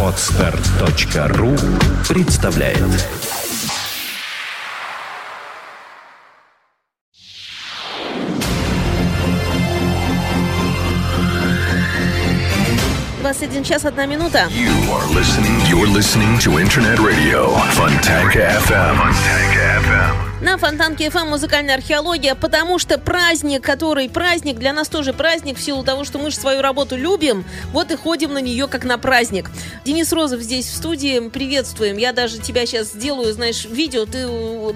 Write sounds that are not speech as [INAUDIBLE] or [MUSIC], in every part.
Отстар.ру представляет один час одна минута. You are listening. You're listening to Internet Radio Fontanka FM. Fontanka FM. На Фонтанке ФМ музыкальная археология, потому что праздник, который праздник, для нас тоже праздник, в силу того, что мы же свою работу любим, вот и ходим на нее как на праздник. Денис Розов здесь в студии, приветствуем. Я даже тебя сейчас сделаю, знаешь, видео, ты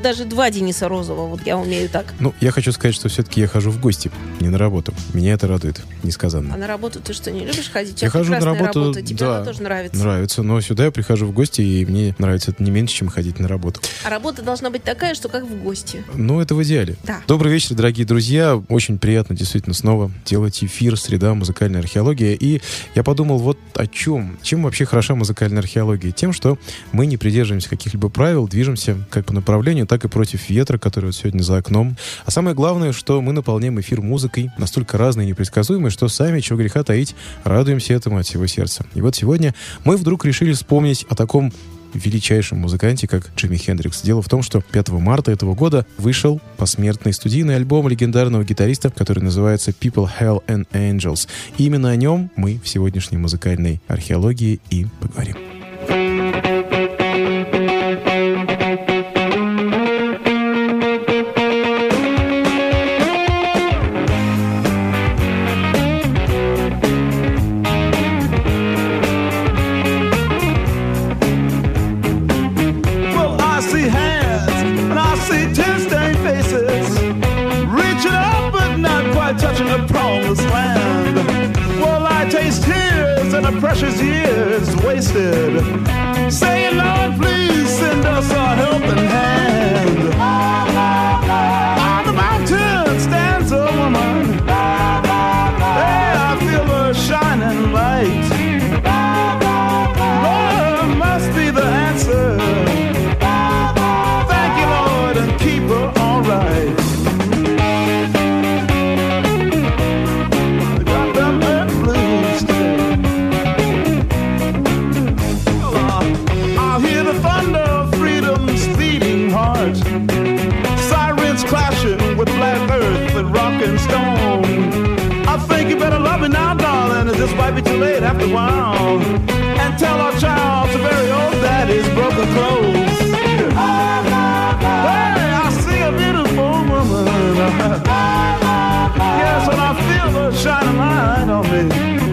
даже два Дениса Розова, вот я умею так. Ну, я хочу сказать, что все-таки я хожу в гости, не на работу. Меня это радует, А несказанно. на работу ты что, не любишь ходить? Я хожу на работу, работа, тебе да, она тоже нравится. Нравится, но сюда я прихожу в гости, и мне нравится это не меньше, чем ходить на работу. А работа должна быть такая, что как в гости. Ну, это в идеале. Да. Добрый вечер, дорогие друзья. Очень приятно действительно снова делать эфир «Среда. Музыкальная археология». И я подумал вот о чем. Чем вообще хороша музыкальная археология? Тем, что мы не придерживаемся каких-либо правил, движемся как по направлению, так и против ветра, который вот сегодня за окном. А самое главное, что мы наполняем эфир музыкой, настолько разной и непредсказуемой, что сами, чего греха таить, радуемся этому от всего сердца. И вот сегодня мы вдруг решили вспомнить о таком величайшем музыканте, как Джимми Хендрикс. Дело в том, что 5 марта этого года вышел посмертный студийный альбом легендарного гитариста, который называется People, Hell and Angels. И именно о нем мы в сегодняшней музыкальной археологии и поговорим. Taste tears and the precious years wasted. Saying, Lord, please send us a helping hand. Be too late after a while. And tell our child to bury old daddy's broken clothes. Hey, I see a beautiful woman. [LAUGHS] Yes, and I feel the shining light on me.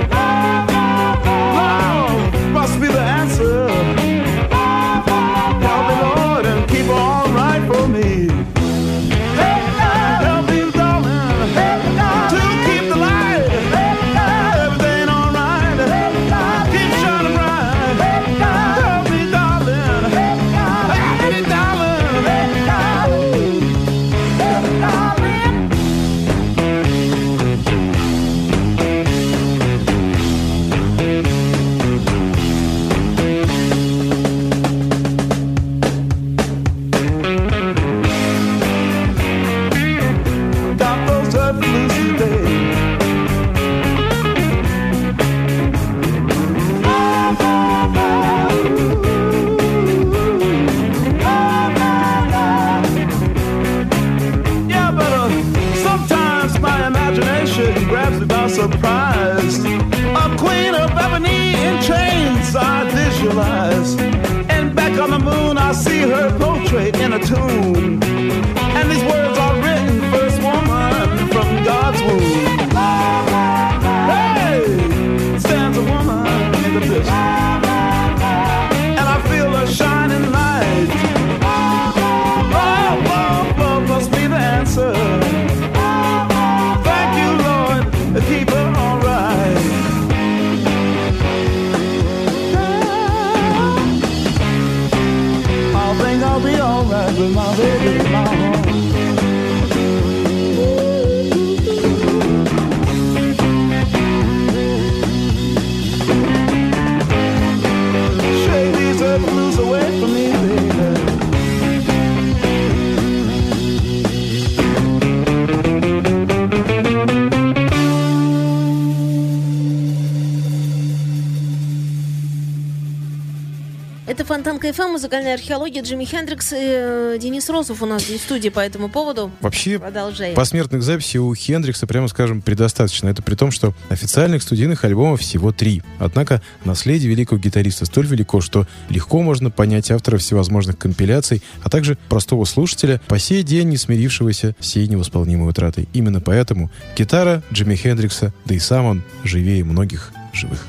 Grabs me by surprise. A queen of ebony in chains I visualize. And back on the moon, I see her portrait in a tomb. Фонтанка КФМ, музыкальная археология, Джимми Хендрикс и э, Денис Розов у нас здесь в студии по этому поводу. Вообще, Продолжаем. посмертных записей у Хендрикса, прямо скажем, предостаточно. Это при том, что официальных студийных альбомов всего три. Однако наследие великого гитариста столь велико, что легко можно понять автора всевозможных компиляций, а также простого слушателя, по сей день не смирившегося с сей невосполнимой утратой. Именно поэтому гитара Джимми Хендрикса, да и сам он, живее многих живых.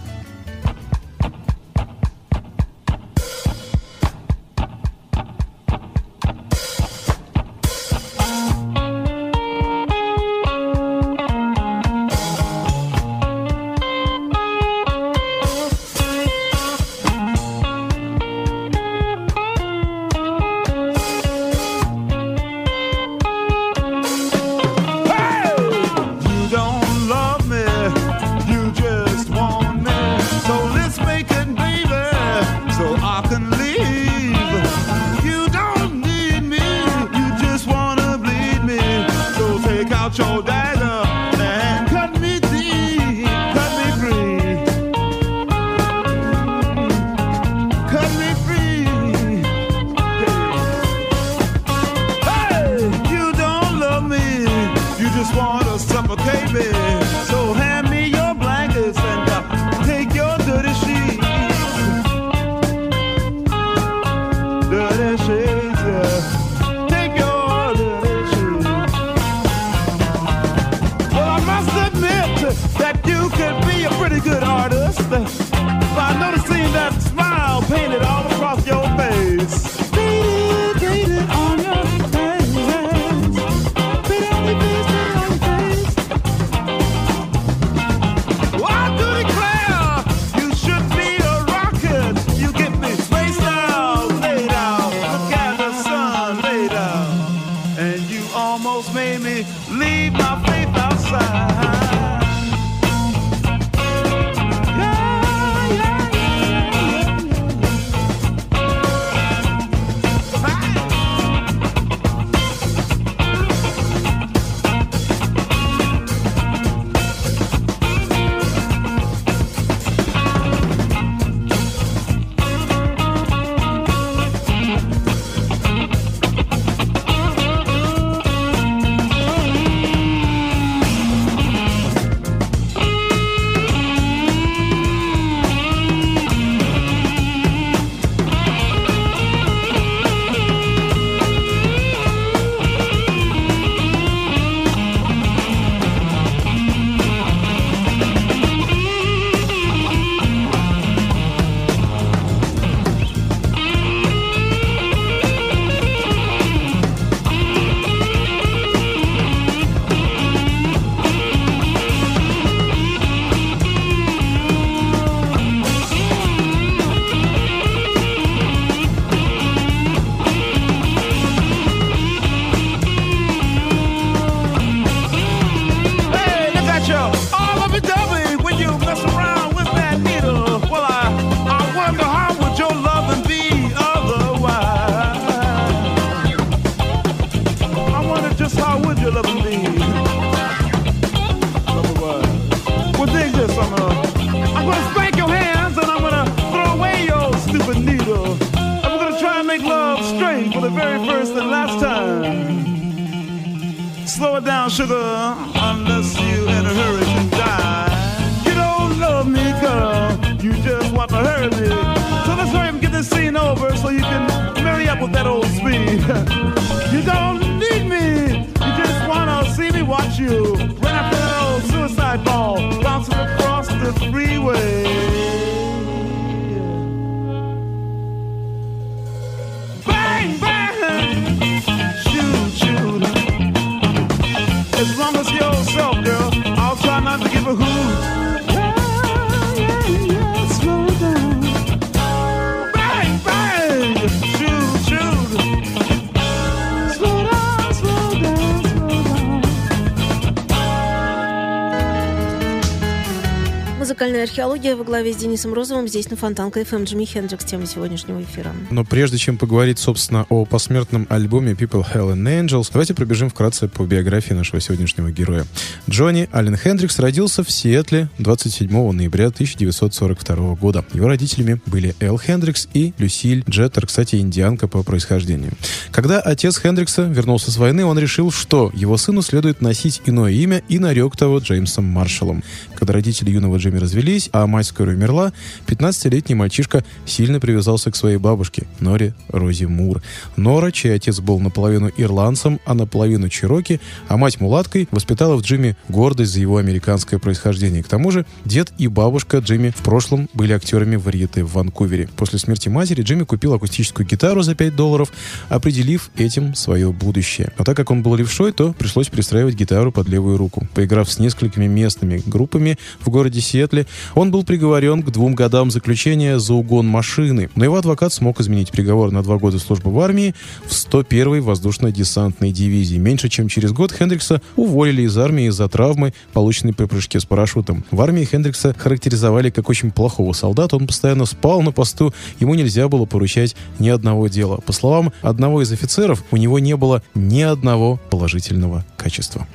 Музыкальная археология во главе с Денисом Розовым здесь на Фонтанка FM. Эм. Джимми Хендрикс, тема сегодняшнего эфира. Но прежде чем поговорить, собственно, о посмертном альбоме People, Hell and Angels, давайте пробежим вкратце по биографии нашего сегодняшнего героя. Джонни Аллен Хендрикс родился в Сиэтле 27 ноября 1942 года. Его родителями были Эл Хендрикс и Люсиль Джеттер, кстати, индианка по происхождению. Когда отец Хендрикса вернулся с войны, он решил, что его сыну следует носить иное имя и нарек того Джеймсом Маршаллом. Когда родители юного Джеймса Джимми развелись, а мать скоро умерла, 15-летний мальчишка сильно привязался к своей бабушке, Норе Рози Мур. Нора, чей отец был наполовину ирландцем, а наполовину чероки, а мать мулаткой, воспитала в Джимми гордость за его американское происхождение. К тому же, дед и бабушка Джимми в прошлом были актерами варьете в Ванкувере. После смерти матери Джимми купил акустическую гитару за 5 долларов, определив этим свое будущее. А так как он был левшой, то пришлось пристраивать гитару под левую руку. Поиграв с несколькими местными группами в городе Сиэтле, он был приговорен к двум годам заключения за угон машины. Но его адвокат смог изменить приговор на два года службы в армии в 101-й воздушно-десантной дивизии. Меньше чем через год Хендрикса уволили из армии из-за травмы, полученной при прыжке с парашютом. В армии Хендрикса характеризовали как очень плохого солдата. Он постоянно спал на посту, ему нельзя было поручать ни одного дела. По словам одного из офицеров, у него не было ни одного положительного качества.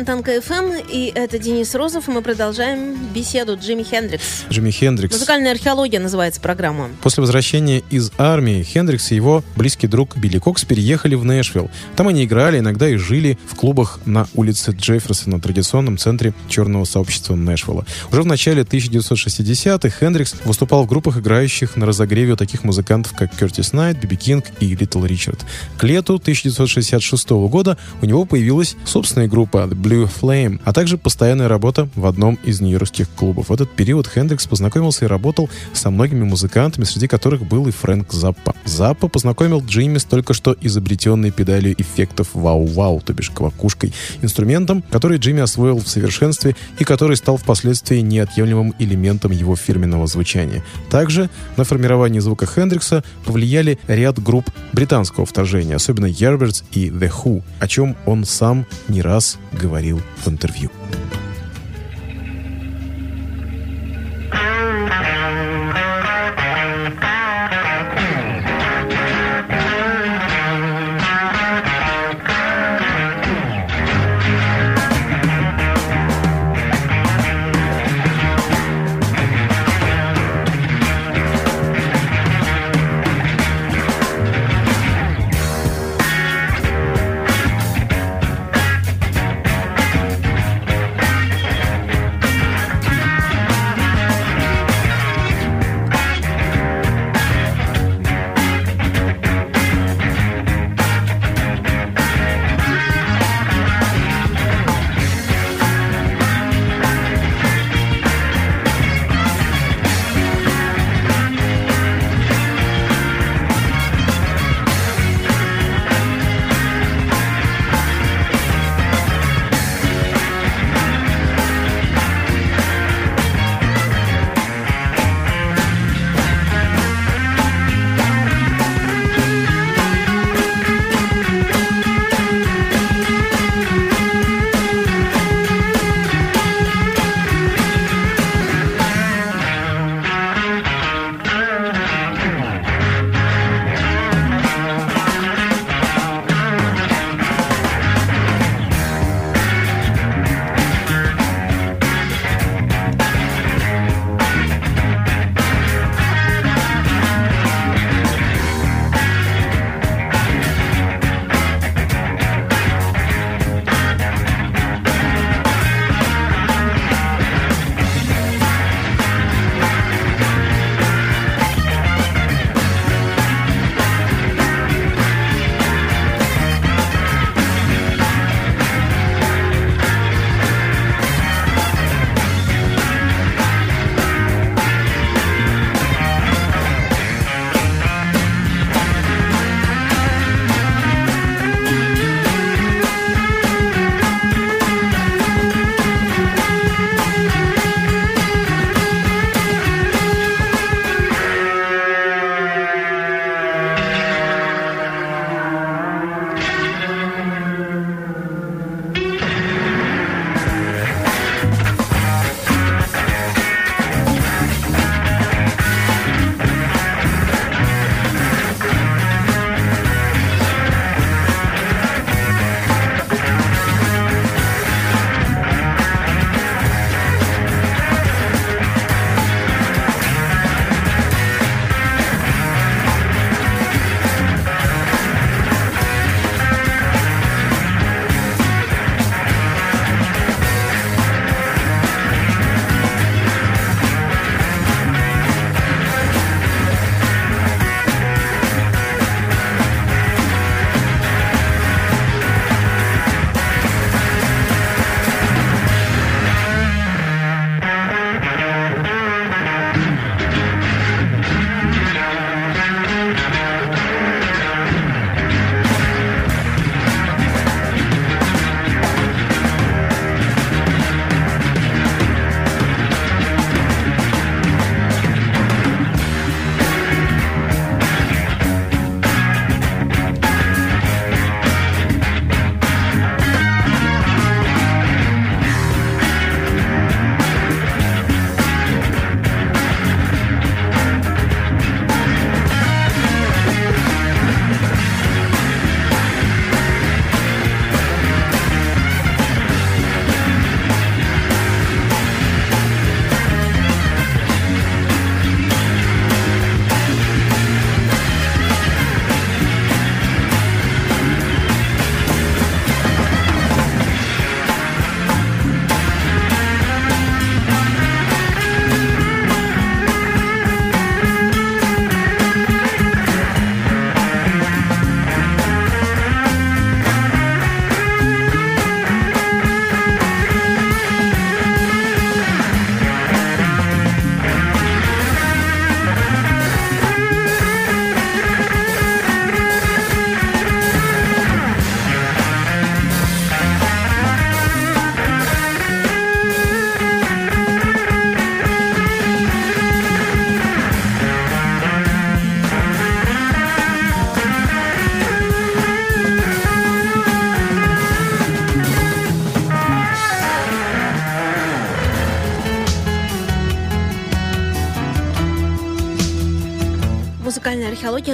Фонтанка FM, и это Денис Розов, и мы продолжаем беседу Джимми Хендрикс. Джимми Хендрикс. Музыкальная археология называется программа. После возвращения из армии Хендрикс и его близкий друг Билли Кокс переехали в Нэшвилл. Там они играли, иногда и жили в клубах на улице Джефферсона, традиционном центре черного сообщества Нэшвилла. Уже в начале 1960-х Хендрикс выступал в группах, играющих на разогреве у таких музыкантов, как Кертис Найт, Би Би Кинг и Литл Ричард. К лету 1966 года у него появилась собственная группа The Blue Flame, а также постоянная работа в одном из нью-йоркских клубов. В этот период Хендрикс познакомился и работал со многими музыкантами, среди которых был и Фрэнк Заппа. Заппа познакомил Джимми с только что изобретенной педалью эффектов вау-вау, то бишь квакушкой, инструментом, который Джимми освоил в совершенстве и который стал впоследствии неотъемлемым элементом его фирменного звучания. Также на формирование звука Хендрикса повлияли ряд групп британского вторжения, особенно Yardbirds и The Who, о чем он сам не раз говорил в интервью.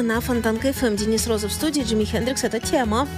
На Фонтанка FM. Денис Розов в студии, Джимми Хендрикс. Это тема.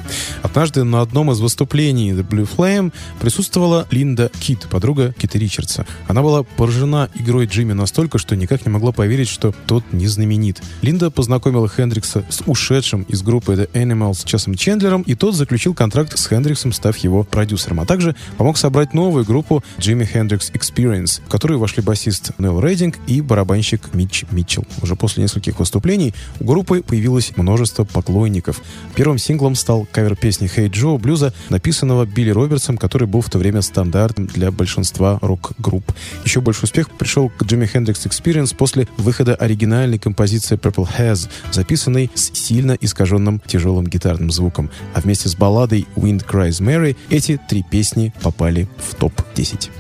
Однажды на одном из выступлений The Blue Flame присутствовала Линда Кит, подруга Кита Ричардса. Она была поражена игрой Джимми настолько, что никак не могла поверить, что тот не знаменит. Линда познакомила Хендрикса с ушедшим из группы The Animals Чесом Чендлером, и тот заключил контракт с Хендриксом, став его продюсером, а также помог собрать новую группу Jimi Hendrix Experience, в которую вошли басист Нел Рейдинг и барабанщик Митч Митчелл. Уже после нескольких выступлений у группы появилось множество поклонников. Первым синглом стал кавер песни «Hey Joe» блюза, написанного Билли Робертсом, который был в то время стандартом для большинства рок-групп. Еще больше успех пришел к Jimi Hendrix Experience после выхода оригинальной композиции Purple Haze, записанной с сильно искаженным тяжелым гитарным звуком. А вместе с балладой Wind Cries Mary эти три песни попали в топ-10.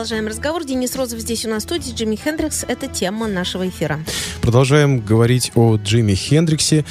Продолжаем разговор. Денис Розов здесь у нас в студии. Джимми Хендрикс. Это тема нашего эфира. Продолжаем говорить о Джимми Хендриксе.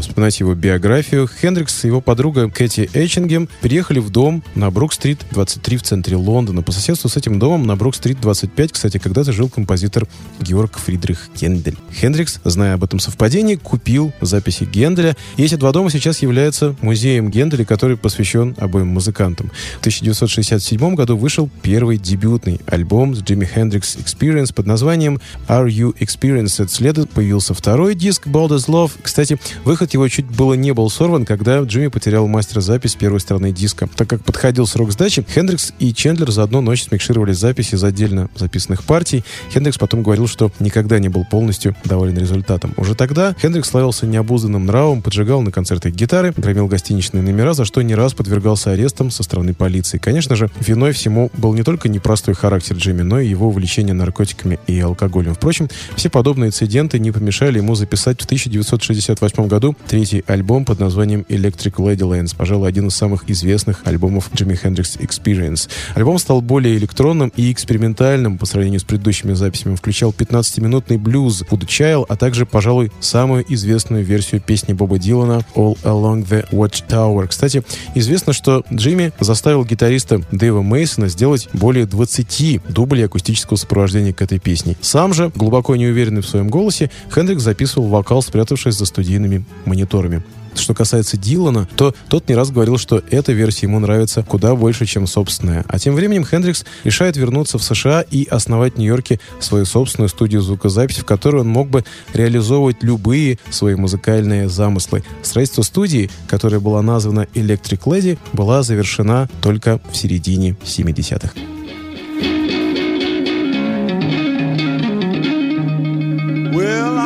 Вспоминать его биографию, Хендрикс и его подруга Кэти Эчингем приехали в дом на Брук-стрит 23 в центре Лондона. По соседству с этим домом на Брук-стрит 25, кстати, когда-то жил композитор Георг Фридрих Гендель. Хендрикс, зная об этом совпадении, купил записи Генделя. И эти два дома сейчас являются музеем Генделя, который посвящен обоим музыкантам. В 1967 году вышел первый дебютный альбом с Джимми Хендрикс Experience под названием Are You Experienced? Следом появился второй диск Bold as Love. Кстати, выход его чуть было не был сорван, когда Джимми потерял мастер-запись первой стороны диска. Так как подходил срок сдачи, Хендрикс и Чендлер за одну ночь смикшировали записи из отдельно записанных партий. Хендрикс потом говорил, что никогда не был полностью доволен результатом. Уже тогда Хендрикс славился необузданным нравом, поджигал на концертах гитары, громил гостиничные номера, за что не раз подвергался арестам со стороны полиции. Конечно же, виной всему был не только непростой характер Джимми, но и его увлечение наркотиками и алкоголем. Впрочем, все подобные инциденты не помешали ему записать в 1968 году третий альбом под названием Electric Ladylands, пожалуй, один из самых известных альбомов Джимми Хендрикс Experience. Альбом стал более электронным и экспериментальным по сравнению с предыдущими записями. Включал 15-минутный блюз Wood Child, а также, пожалуй, самую известную версию песни Боба Дилана All Along the Watchtower. Кстати, известно, что Джимми заставил гитариста Дэйва Мейсона сделать более 20 дублей акустического сопровождения к этой песне. Сам же, глубоко неуверенный в своем голосе, Хендрикс записывал вокал, спрятавшись за студийными мониторами. Что касается Дилана, то тот не раз говорил, что эта версия ему нравится куда больше, чем собственная. А тем временем Хендрикс решает вернуться в США и основать в Нью-Йорке свою собственную студию звукозаписи, в которой он мог бы реализовывать любые свои музыкальные замыслы. Строительство студии, которая была названа Electric Lady, была завершена только в середине 70-х. Well,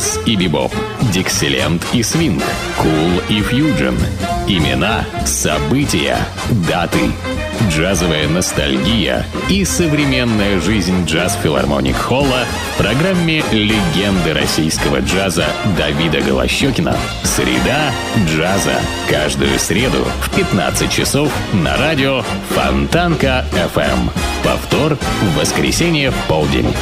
Блюз и бибоп. Дикселент и свинг. Кул и фьюджен. Имена, события, даты. Джазовая ностальгия и современная жизнь джаз-филармоник Холла в программе «Легенды российского джаза» Давида Голощекина «Среда джаза». Каждую среду в 15 часов на радио Фонтанка FM. Повтор в воскресенье в полдень.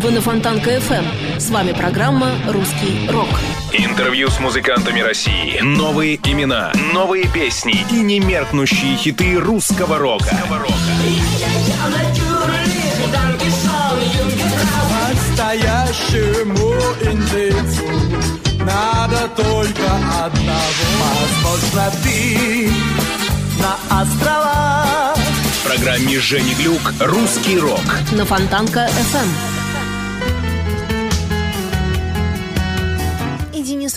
Вы на Фонтанка FM. С вами программа «Русский рок». Интервью с музыкантами России. Новые имена, новые песни и немеркнущие хиты русского рока. Настоящему индейцу надо только одного. Возможно, ты на острова В программе Жени Глюк «Русский рок». На Фонтанка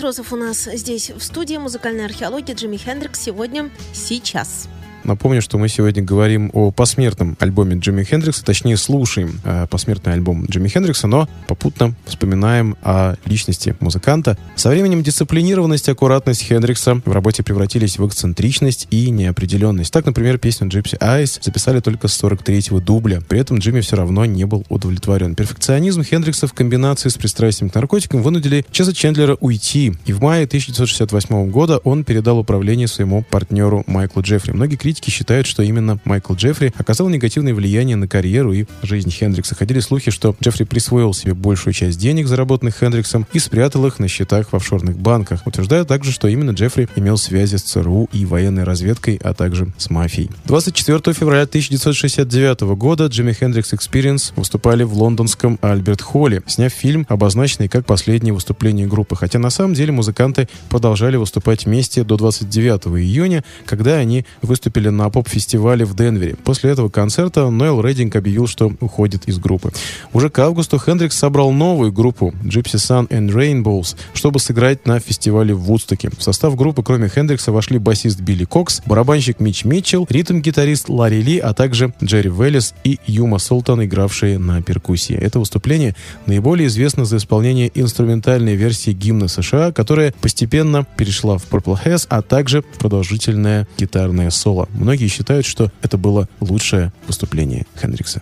Розов у нас здесь в студии музыкальной археологии Джимми Хендрикс сегодня, сейчас. Напомню, что мы сегодня говорим о посмертном альбоме Джимми Хендрикса, точнее слушаем э, посмертный альбом Джимми Хендрикса, но попутно вспоминаем о личности музыканта. Со временем дисциплинированность и аккуратность Хендрикса в работе превратились в эксцентричность и неопределенность. Так, например, песню Gypsy Eyes записали только с 43-го дубля. При этом Джимми все равно не был удовлетворен. Перфекционизм Хендрикса в комбинации с пристрастием к наркотикам вынудили Чеза Чендлера уйти. И в мае 1968 года он передал управление своему партнеру Майклу Джеффри. Многие критики считают, что именно Майкл Джеффри оказал негативное влияние на карьеру и жизнь Хендрикса. Ходили слухи, что Джеффри присвоил себе большую часть денег, заработанных Хендриксом, и спрятал их на счетах в офшорных банках. Утверждают также, что именно Джеффри имел связи с ЦРУ и военной разведкой, а также с мафией. 24 февраля 1969 года Джимми Хендрикс Experience выступали в лондонском Альберт Холле, сняв фильм, обозначенный как последнее выступление группы. Хотя на самом деле музыканты продолжали выступать вместе до 29 июня, когда они выступили на поп-фестивале в Денвере. После этого концерта Ноэл Рейдинг объявил, что уходит из группы. Уже к августу Хендрикс собрал новую группу Gypsy Sun and Rainbows, чтобы сыграть на фестивале в Вудстоке. В состав группы, кроме Хендрикса, вошли басист Билли Кокс, барабанщик Митч Митчелл, ритм-гитарист Ларри Ли, а также Джерри Веллис и Юма Султан, игравшие на перкуссии. Это выступление наиболее известно за исполнение инструментальной версии гимна США, которая постепенно перешла в Purple Haze, а также в продолжительное гитарное соло. Многие считают, что это было лучшее выступление Хендрикса.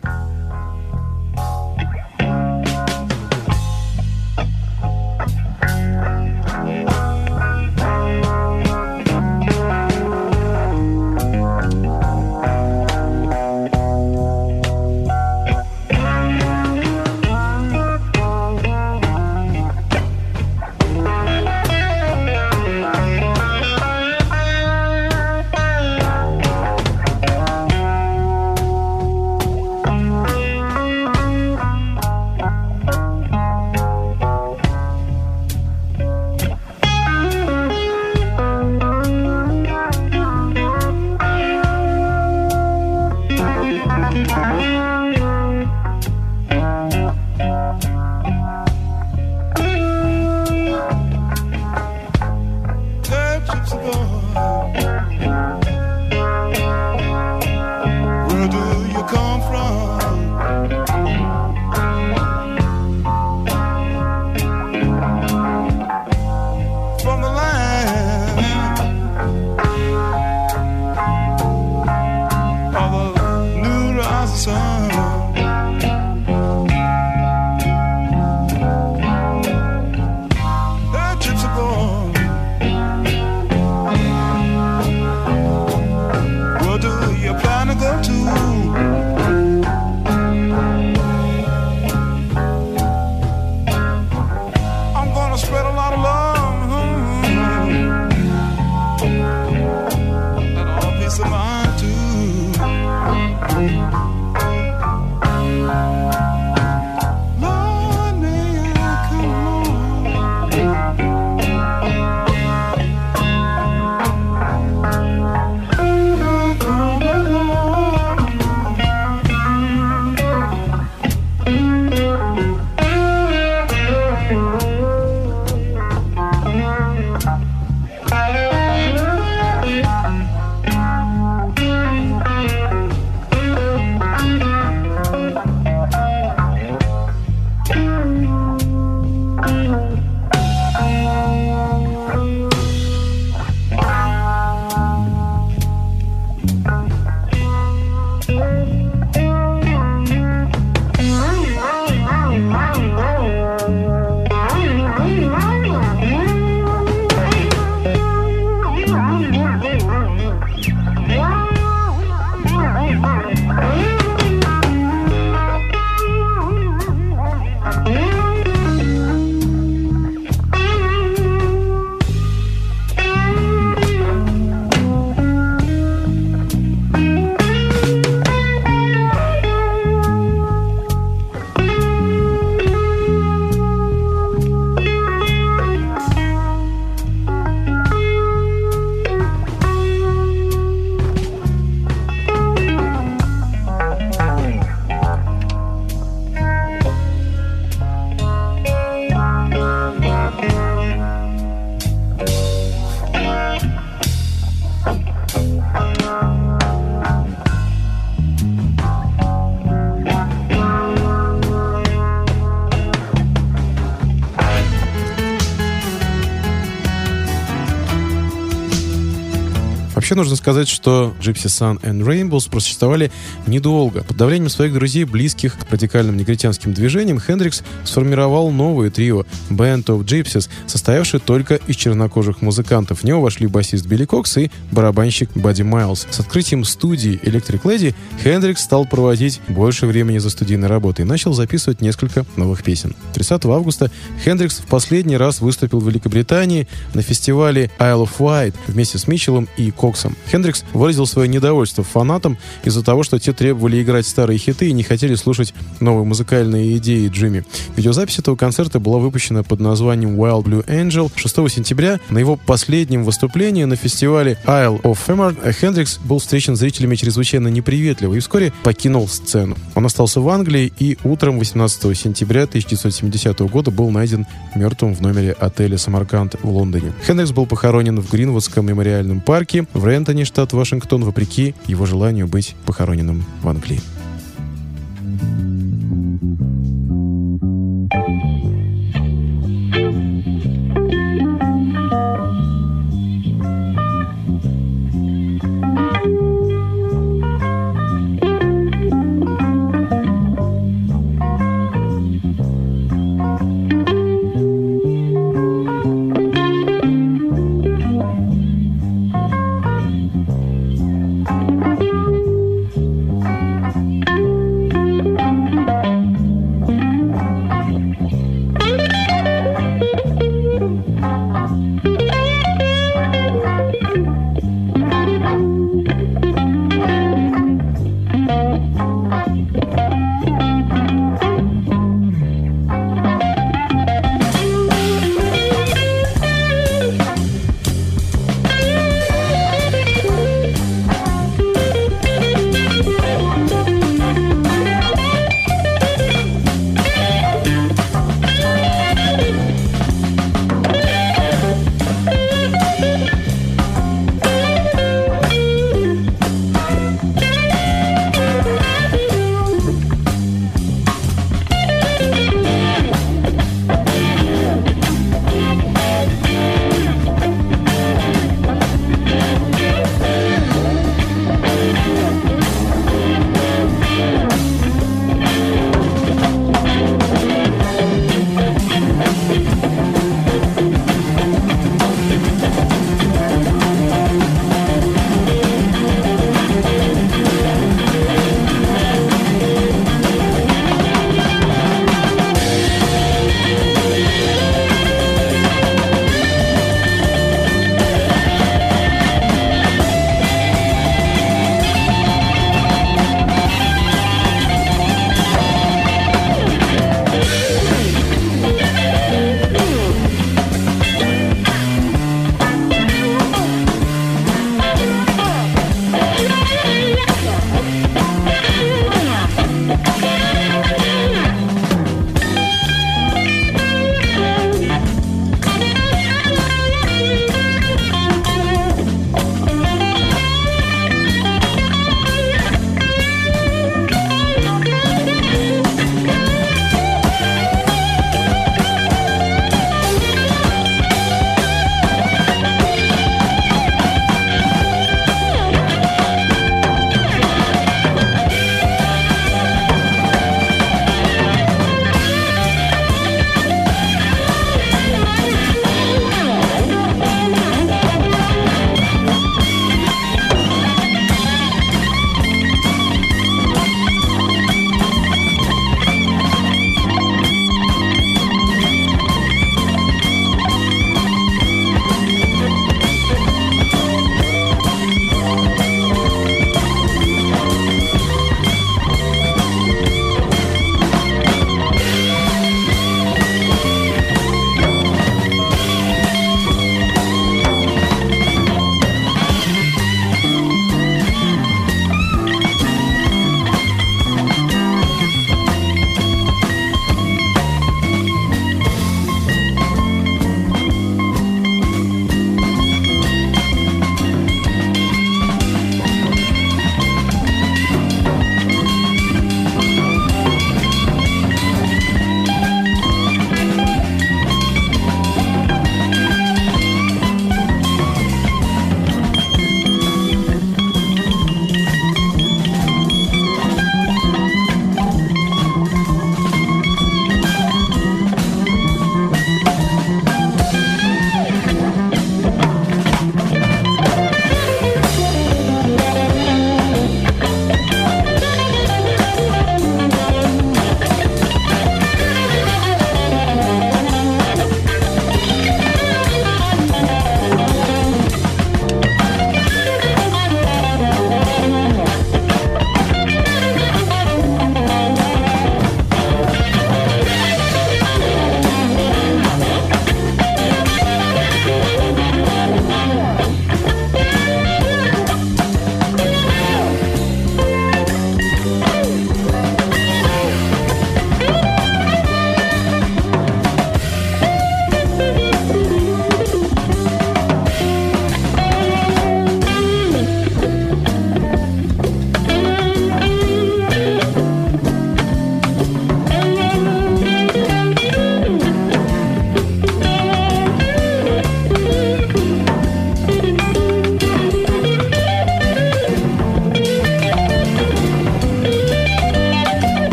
Вообще нужно сказать, что Gypsy Sun and Rainbows просуществовали недолго. Под давлением своих друзей, близких к радикальным негритянским движениям, Хендрикс сформировал новое трио Band of Gypsies, состоявшее только из чернокожих музыкантов. В него вошли басист Билли Кокс и барабанщик Бадди Майлз. С открытием студии Electric Lady Хендрикс стал проводить больше времени за студийной работой и начал записывать несколько новых песен. 30 августа Хендрикс в последний раз выступил в Великобритании на фестивале Isle of Wight вместе с Митчеллом и Коксом. Хендрикс выразил свое недовольство фанатам из-за того, что те требовали играть старые хиты и не хотели слушать новые музыкальные идеи Джимми. Видеозапись этого концерта была выпущена под названием Wild Blue Angel 6 сентября. На его последнем выступлении на фестивале Isle of Femmer Хендрикс был встречен зрителями чрезвычайно неприветливо и вскоре покинул сцену. Он остался в Англии и утром 18 сентября 1970 года был найден мертвым в номере отеля «Самарканд» в Лондоне. Хендрикс был похоронен в Гринвудском мемориальном парке в Рентоне, штат Вашингтон, вопреки его желанию быть похороненным в Англии.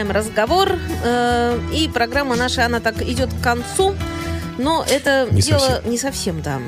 Продолжаем разговор. Э, и программа наша, она так идет к концу. Но это Не дело совсем. не совсем, да.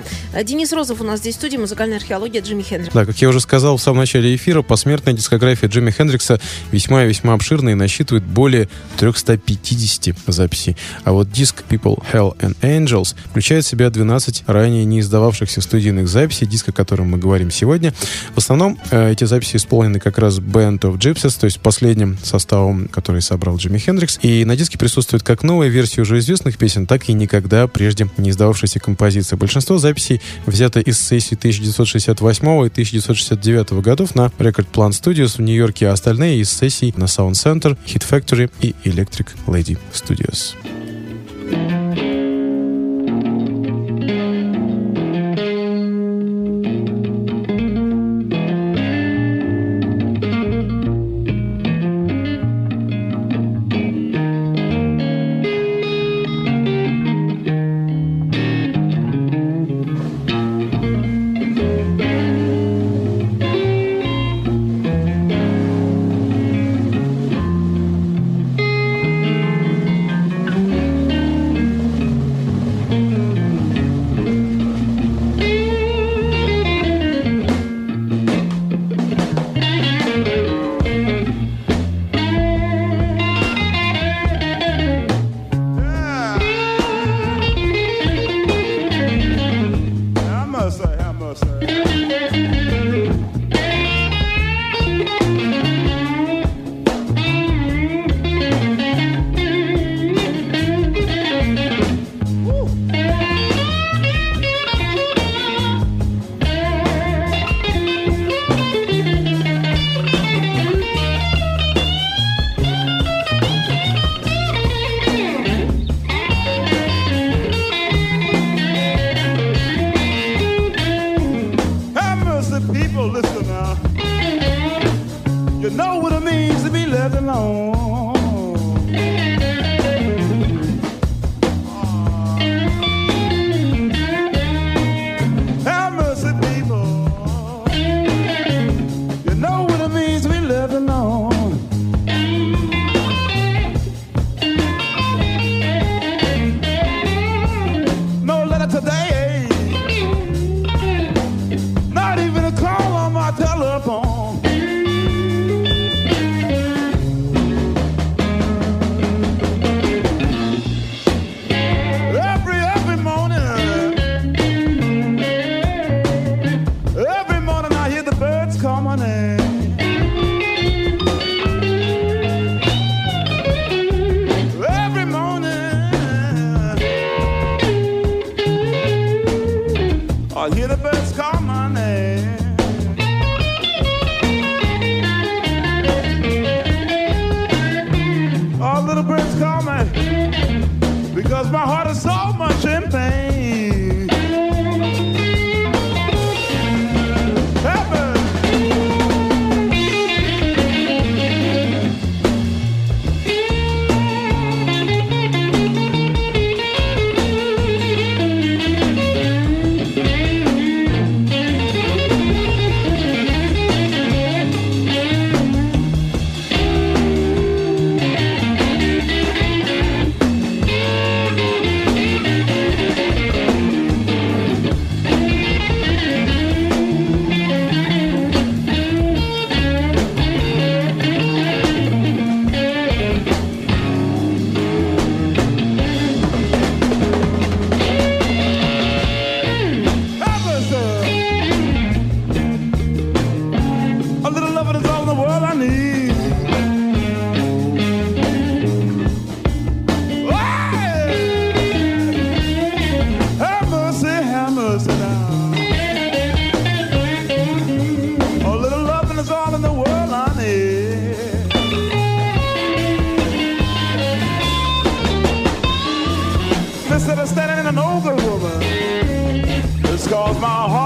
Денис Розов у нас здесь в студии, музыкальная археология Джимми Хендрикс. Да, как я уже сказал в самом начале эфира, посмертная дискография Джимми Хендрикса весьма и весьма обширная и насчитывает более 350 записей. А вот диск People, Hell and Angels включает в себя 12 ранее не издававшихся студийных записей, диск, о котором мы говорим сегодня. В основном э, эти записи исполнены как раз Band of Gypsies, то есть последним составом, который собрал Джимми Хендрикс. И на диске присутствует как новая версия уже известных песен, так и никогда прежде не издававшейся композиции. Большинство записей взято из сессий 1968 и 1969 годов на Record Plant Studios в Нью-Йорке, а остальные из сессий на Sound Center, Hit Factory и Electric Lady Studios.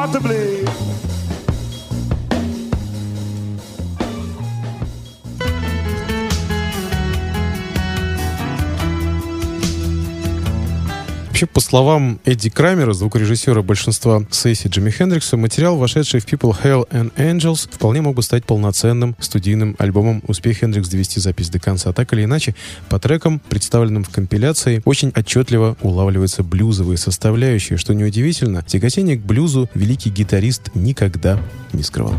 To possibly Вообще, по словам Эдди Крамера, звукорежиссера большинства сессий Джимми Хендрикса, материал, вошедший в People, Hell and Angels, вполне мог бы стать полноценным студийным альбомом Успех Хендрикс довести запись до конца». Так или иначе, по трекам, представленным в компиляции, очень отчетливо улавливаются блюзовые составляющие, что неудивительно, тяготение к блюзу великий гитарист никогда не скрывал.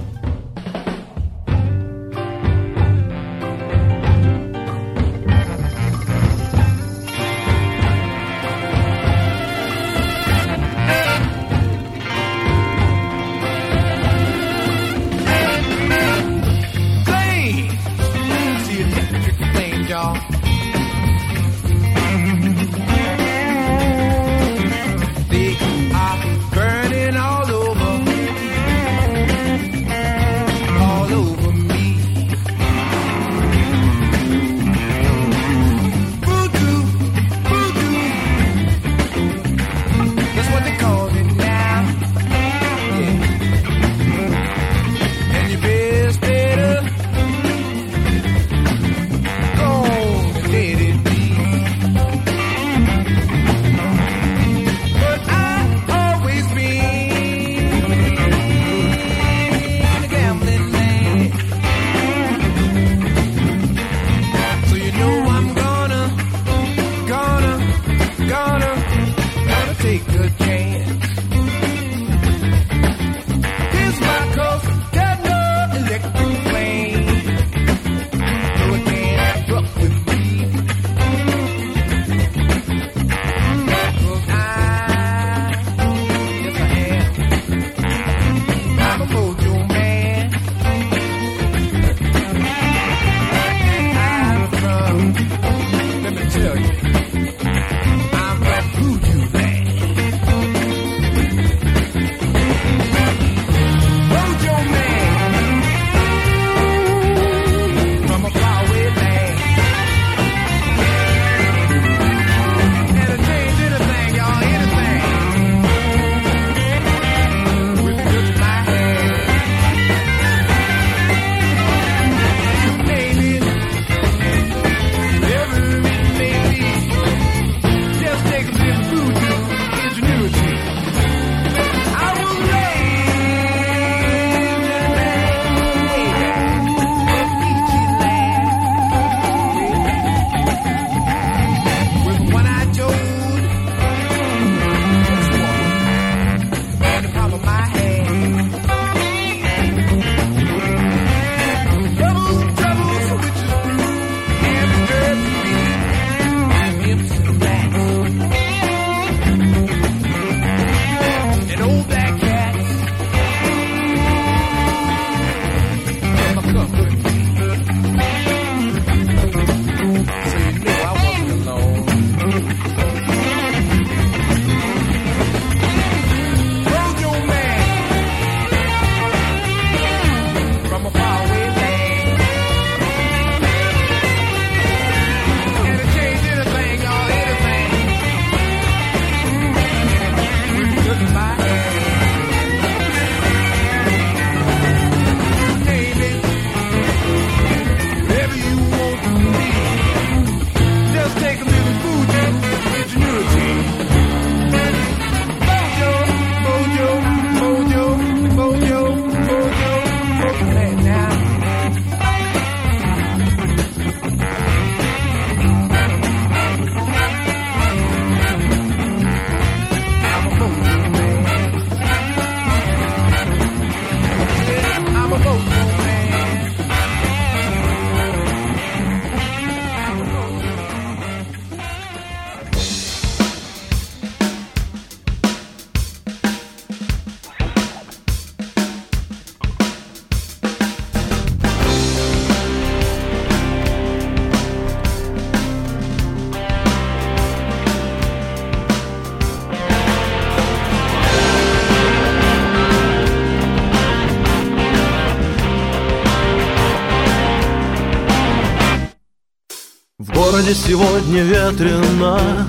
погоде сегодня ветрено?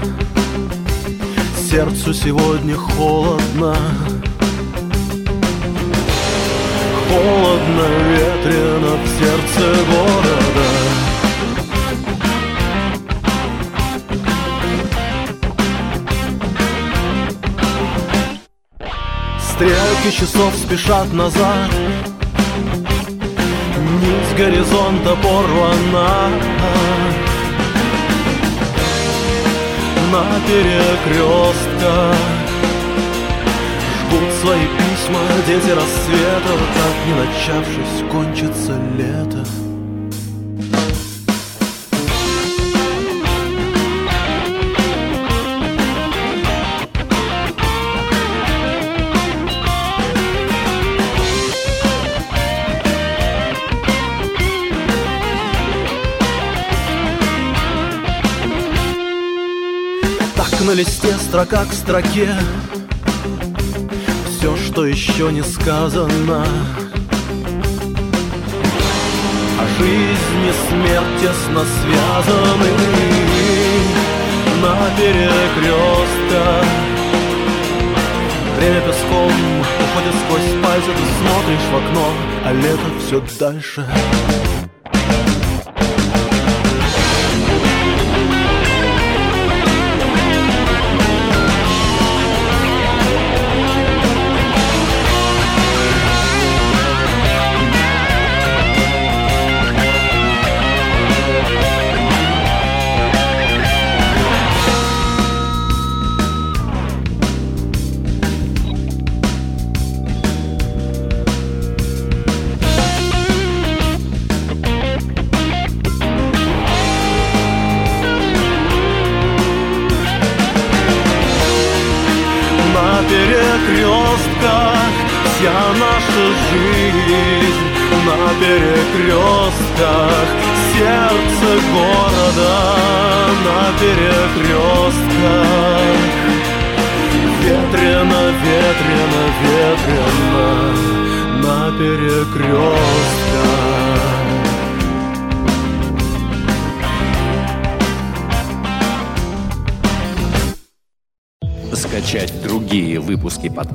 Сердцу сегодня холодно. Холодно, ветрено в сердце города. Стрелки часов спешат назад. Нить горизонта порвана. На перекрестках Жгут свои письма дети рассвета Так не начавшись кончится лето на листе строка к строке. Все, что еще не сказано. А жизнь и смерть тесно связаны На перекрестках Время песком уходит сквозь пальцы Ты смотришь в окно, а лето все дальше